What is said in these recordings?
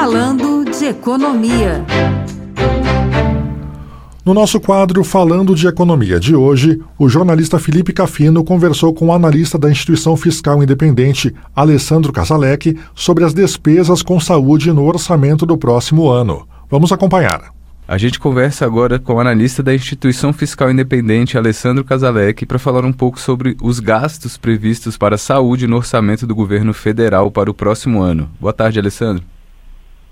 Falando de Economia. No nosso quadro Falando de Economia de hoje, o jornalista Felipe Cafino conversou com o analista da instituição fiscal independente, Alessandro Casalec, sobre as despesas com saúde no orçamento do próximo ano. Vamos acompanhar. A gente conversa agora com o analista da instituição fiscal independente, Alessandro Casalec, para falar um pouco sobre os gastos previstos para a saúde no orçamento do governo federal para o próximo ano. Boa tarde, Alessandro.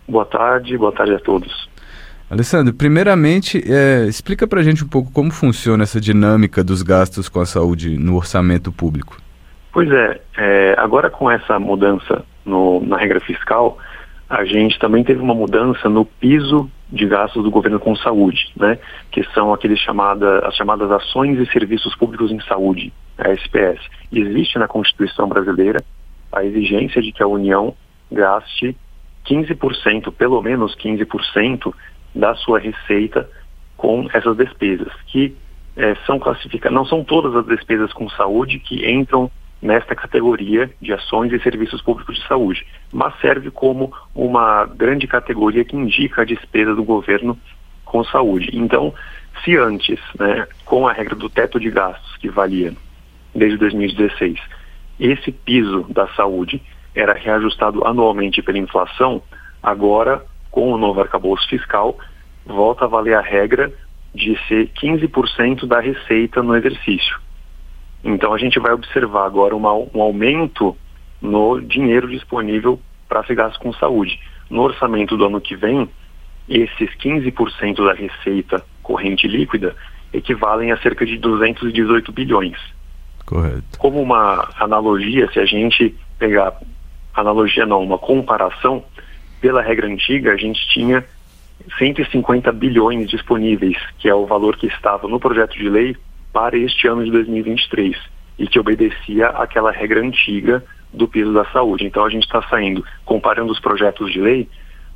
Boa tarde, boa tarde a todos. Alessandro, primeiramente, é, explica para a gente um pouco como funciona essa dinâmica dos gastos com a saúde no orçamento público. Pois é, é agora com essa mudança no, na regra fiscal, a gente também teve uma mudança no piso de gastos do governo com saúde, né? Que são aqueles chamada, as chamadas ações e serviços públicos em saúde, a SPS. Existe na Constituição brasileira a exigência de que a União gaste 15%, pelo menos 15% da sua receita com essas despesas, que é, são classificadas, não são todas as despesas com saúde que entram nesta categoria de ações e serviços públicos de saúde, mas serve como uma grande categoria que indica a despesa do governo com saúde. Então, se antes, né, com a regra do teto de gastos que valia desde 2016, esse piso da saúde era reajustado anualmente pela inflação, agora, com o novo arcabouço fiscal, volta a valer a regra de ser 15% da receita no exercício. Então a gente vai observar agora uma, um aumento no dinheiro disponível para se gastar com saúde. No orçamento do ano que vem, esses 15% da receita corrente líquida equivalem a cerca de 218 bilhões. Correto. Como uma analogia, se a gente pegar, analogia não, uma comparação, pela regra antiga a gente tinha 150 bilhões disponíveis, que é o valor que estava no projeto de lei para este ano de 2023 e que obedecia àquela regra antiga do piso da saúde. Então a gente está saindo, comparando os projetos de lei,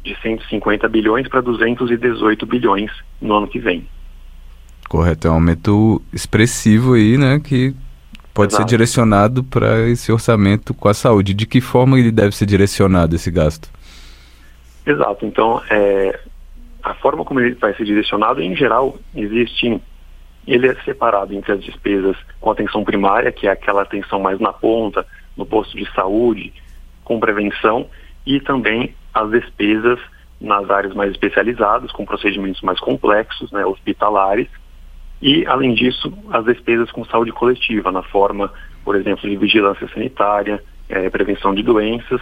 de 150 bilhões para 218 bilhões no ano que vem. Correto, é um aumento expressivo aí, né, que pode Exato. ser direcionado para esse orçamento com a saúde. De que forma ele deve ser direcionado esse gasto? Exato. Então, é, a forma como ele vai ser direcionado, em geral, existe ele é separado entre as despesas com atenção primária, que é aquela atenção mais na ponta, no posto de saúde, com prevenção, e também as despesas nas áreas mais especializadas, com procedimentos mais complexos, né, hospitalares, e, além disso, as despesas com saúde coletiva, na forma, por exemplo, de vigilância sanitária, é, prevenção de doenças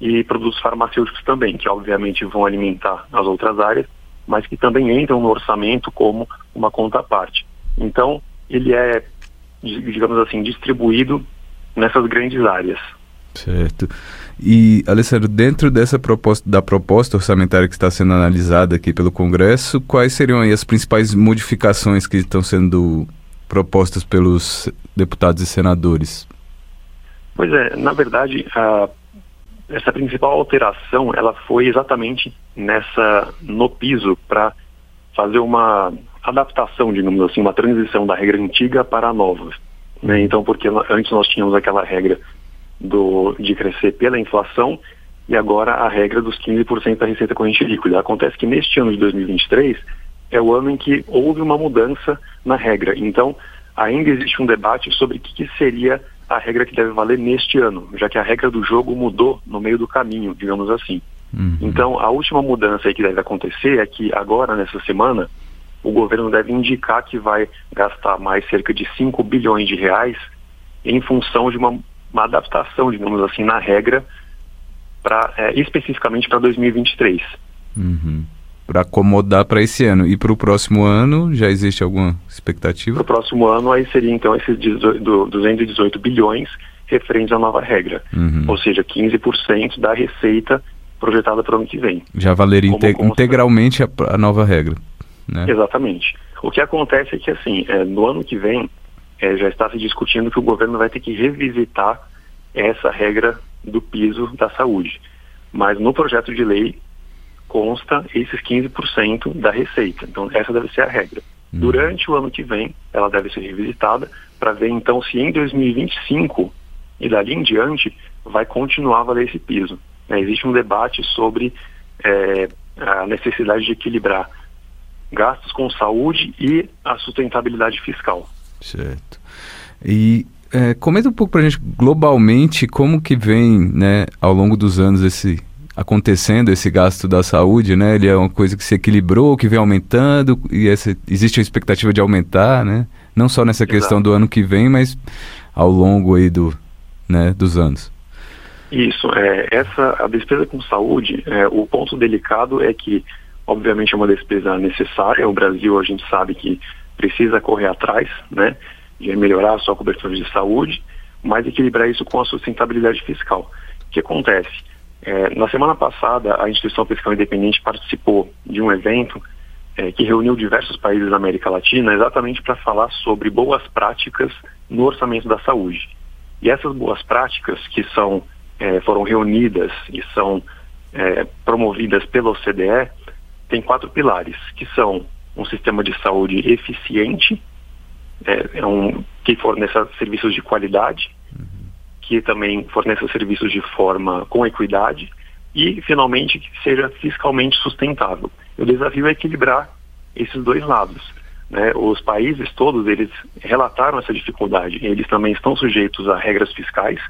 e produtos farmacêuticos também, que obviamente vão alimentar as outras áreas, mas que também entram no orçamento como uma conta à parte. Então, ele é, digamos assim, distribuído nessas grandes áreas. Certo. E, Alessandro, dentro dessa proposta, da proposta orçamentária que está sendo analisada aqui pelo Congresso, quais seriam as principais modificações que estão sendo propostas pelos deputados e senadores? Pois é, na verdade, a, essa principal alteração, ela foi exatamente nessa, no piso, para fazer uma adaptação, digamos assim, uma transição da regra antiga para a nova. Né? Então, porque antes nós tínhamos aquela regra do, de crescer pela inflação e agora a regra dos 15% da receita corrente líquida. Acontece que neste ano de 2023 é o ano em que houve uma mudança na regra. Então, ainda existe um debate sobre o que, seria a regra que deve valer neste ano, já que a regra do jogo mudou no meio do caminho, digamos assim. Uhum. Então, a última mudança que deve acontecer é que agora, nessa semana, o governo deve indicar que vai gastar mais cerca de 5 bilhões de reais em função de uma, uma adaptação, digamos assim, na regra, pra, é, especificamente para 2023. Uhum. Para acomodar para esse ano. E para o próximo ano, já existe alguma expectativa? Para o próximo ano, aí seria então esses 218 bilhões referentes à nova regra. Uhum. Ou seja, 15% da receita projetada para o ano que vem. Já valeria como integralmente a, a nova regra. Né? Exatamente. O que acontece é que, assim, é, no ano que vem, é, já está se discutindo que o governo vai ter que revisitar essa regra do piso da saúde. Mas no projeto de lei consta esses 15% da receita. Então, essa deve ser a regra. Uhum. Durante o ano que vem, ela deve ser revisitada para ver, então, se em 2025 e dali em diante vai continuar a valer esse piso. É, existe um debate sobre é, a necessidade de equilibrar gastos com saúde e a sustentabilidade fiscal. Certo. E é, comenta um pouco para a gente globalmente como que vem, né, ao longo dos anos esse acontecendo esse gasto da saúde, né? Ele é uma coisa que se equilibrou, que vem aumentando e essa, existe a expectativa de aumentar, né? Não só nessa Exato. questão do ano que vem, mas ao longo aí do, né, dos anos. Isso, é, essa a despesa com saúde, é, o ponto delicado é que, obviamente, é uma despesa necessária. O Brasil, a gente sabe que precisa correr atrás, né, de melhorar a sua cobertura de saúde, mas equilibrar isso com a sustentabilidade fiscal. O que acontece? É, na semana passada, a Instituição Fiscal Independente participou de um evento é, que reuniu diversos países da América Latina exatamente para falar sobre boas práticas no orçamento da saúde. E essas boas práticas, que são é, foram reunidas e são é, promovidas pela OCDE, tem quatro pilares, que são um sistema de saúde eficiente, é, é um, que forneça serviços de qualidade, que também forneça serviços de forma com equidade e, finalmente, que seja fiscalmente sustentável. O desafio é equilibrar esses dois lados. Né? Os países todos, eles relataram essa dificuldade. Eles também estão sujeitos a regras fiscais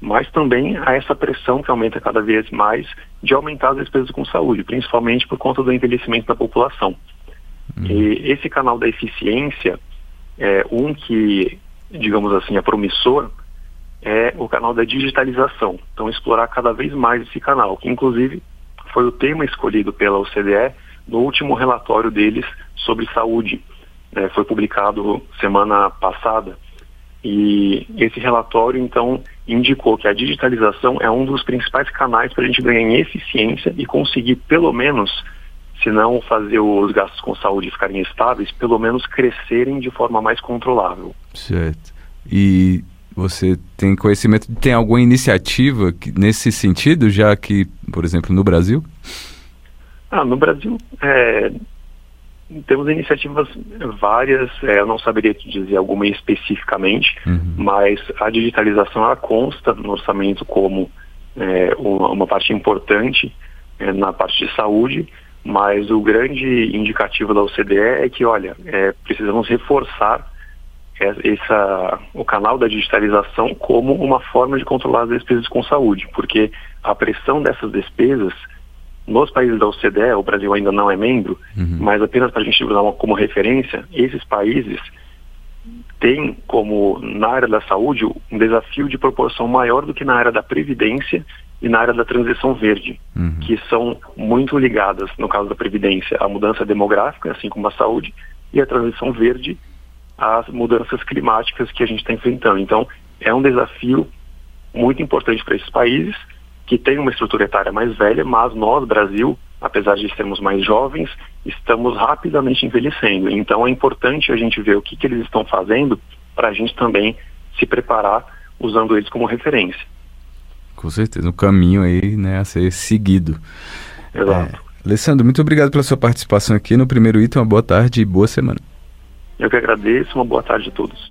mas também há essa pressão que aumenta cada vez mais de aumentar as despesas com saúde, principalmente por conta do envelhecimento da população. Uhum. E esse canal da eficiência, é um que, digamos assim, é promissor, é o canal da digitalização. Então, explorar cada vez mais esse canal, que inclusive foi o tema escolhido pela OCDE no último relatório deles sobre saúde. É, foi publicado semana passada. E esse relatório, então, indicou que a digitalização é um dos principais canais para a gente ganhar em eficiência e conseguir, pelo menos, se não fazer os gastos com saúde ficarem estáveis, pelo menos crescerem de forma mais controlável. Certo. E você tem conhecimento, tem alguma iniciativa que, nesse sentido, já que, por exemplo, no Brasil? Ah, no Brasil, é, temos iniciativas várias, é, eu não saberia te dizer alguma especificamente, uhum. mas a digitalização ela consta no orçamento como é, uma, uma, parte importante é, na parte de saúde, mas o grande indicativo da OCDE é que, olha, é, precisamos reforçar essa, o canal da digitalização como uma forma de controlar as despesas com saúde, porque a pressão dessas despesas nos países da OCDE, o Brasil ainda não é membro, uhum. mas apenas para a gente usar uma, como referência, esses países têm como, na área da saúde, um desafio de proporção maior do que na área da previdência e na área da transição verde, uhum. que são muito ligadas, no caso da previdência, à mudança demográfica, assim como a saúde, e a transição verde às mudanças climáticas que a gente está enfrentando. Então, é um desafio muito importante para esses países que tem uma estrutura etária mais velha, mas nós, Brasil, apesar de sermos mais jovens, estamos rapidamente envelhecendo. Então é importante a gente ver o que, que eles estão fazendo para a gente também se preparar usando eles como referência. Com certeza, um caminho aí né, a ser seguido. Exato. É, Alessandro, muito obrigado pela sua participação aqui no primeiro item. Uma boa tarde e boa semana. Eu que agradeço, uma boa tarde a todos.